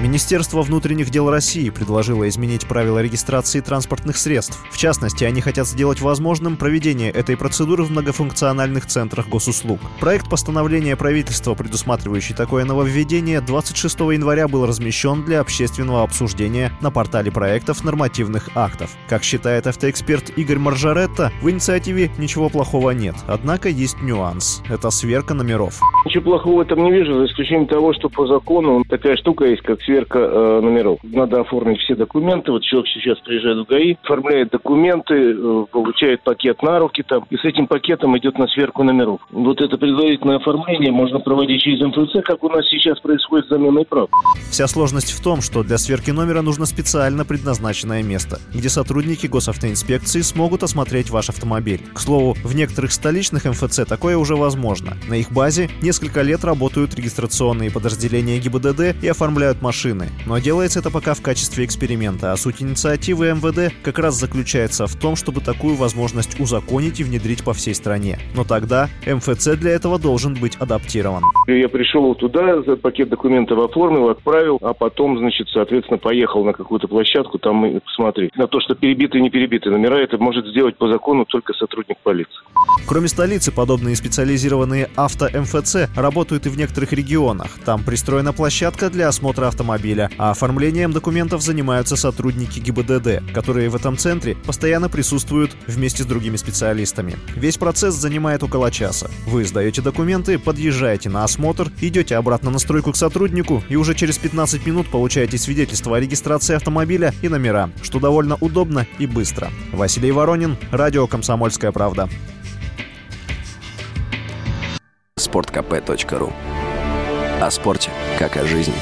Министерство внутренних дел России предложило изменить правила регистрации транспортных средств. В частности, они хотят сделать возможным проведение этой процедуры в многофункциональных центрах госуслуг. Проект постановления правительства, предусматривающий такое нововведение, 26 января был размещен для общественного обсуждения на портале проектов нормативных актов. Как считает автоэксперт Игорь Маржаретта, в инициативе ничего плохого нет. Однако есть нюанс. Это сверка номеров. Ничего плохого в этом не вижу, за исключением того, что по закону такая штука есть, как сверка э, номеров. Надо оформить все документы. Вот человек сейчас приезжает в ГАИ, оформляет документы, э, получает пакет на руки там, и с этим пакетом идет на сверку номеров. Вот это предварительное оформление можно проводить через МФЦ, как у нас сейчас происходит с заменой прав. Вся сложность в том, что для сверки номера нужно специально предназначенное место, где сотрудники госавтоинспекции смогут осмотреть ваш автомобиль. К слову, в некоторых столичных МФЦ такое уже возможно. На их базе несколько лет работают регистрационные подразделения ГИБДД и оформляют машины машины. Но делается это пока в качестве эксперимента, а суть инициативы МВД как раз заключается в том, чтобы такую возможность узаконить и внедрить по всей стране. Но тогда МФЦ для этого должен быть адаптирован. Я пришел туда, пакет документов оформил, отправил, а потом, значит, соответственно, поехал на какую-то площадку там и посмотреть. На то, что перебитые и не перебитые номера, это может сделать по закону только сотрудник полиции. Кроме столицы, подобные специализированные авто-МФЦ работают и в некоторых регионах. Там пристроена площадка для осмотра автомобиля автомобиля, а оформлением документов занимаются сотрудники ГИБДД, которые в этом центре постоянно присутствуют вместе с другими специалистами. Весь процесс занимает около часа. Вы сдаете документы, подъезжаете на осмотр, идете обратно на стройку к сотруднику и уже через 15 минут получаете свидетельство о регистрации автомобиля и номера, что довольно удобно и быстро. Василий Воронин, радио «Комсомольская правда». Спорткп.ру О спорте, как о жизни.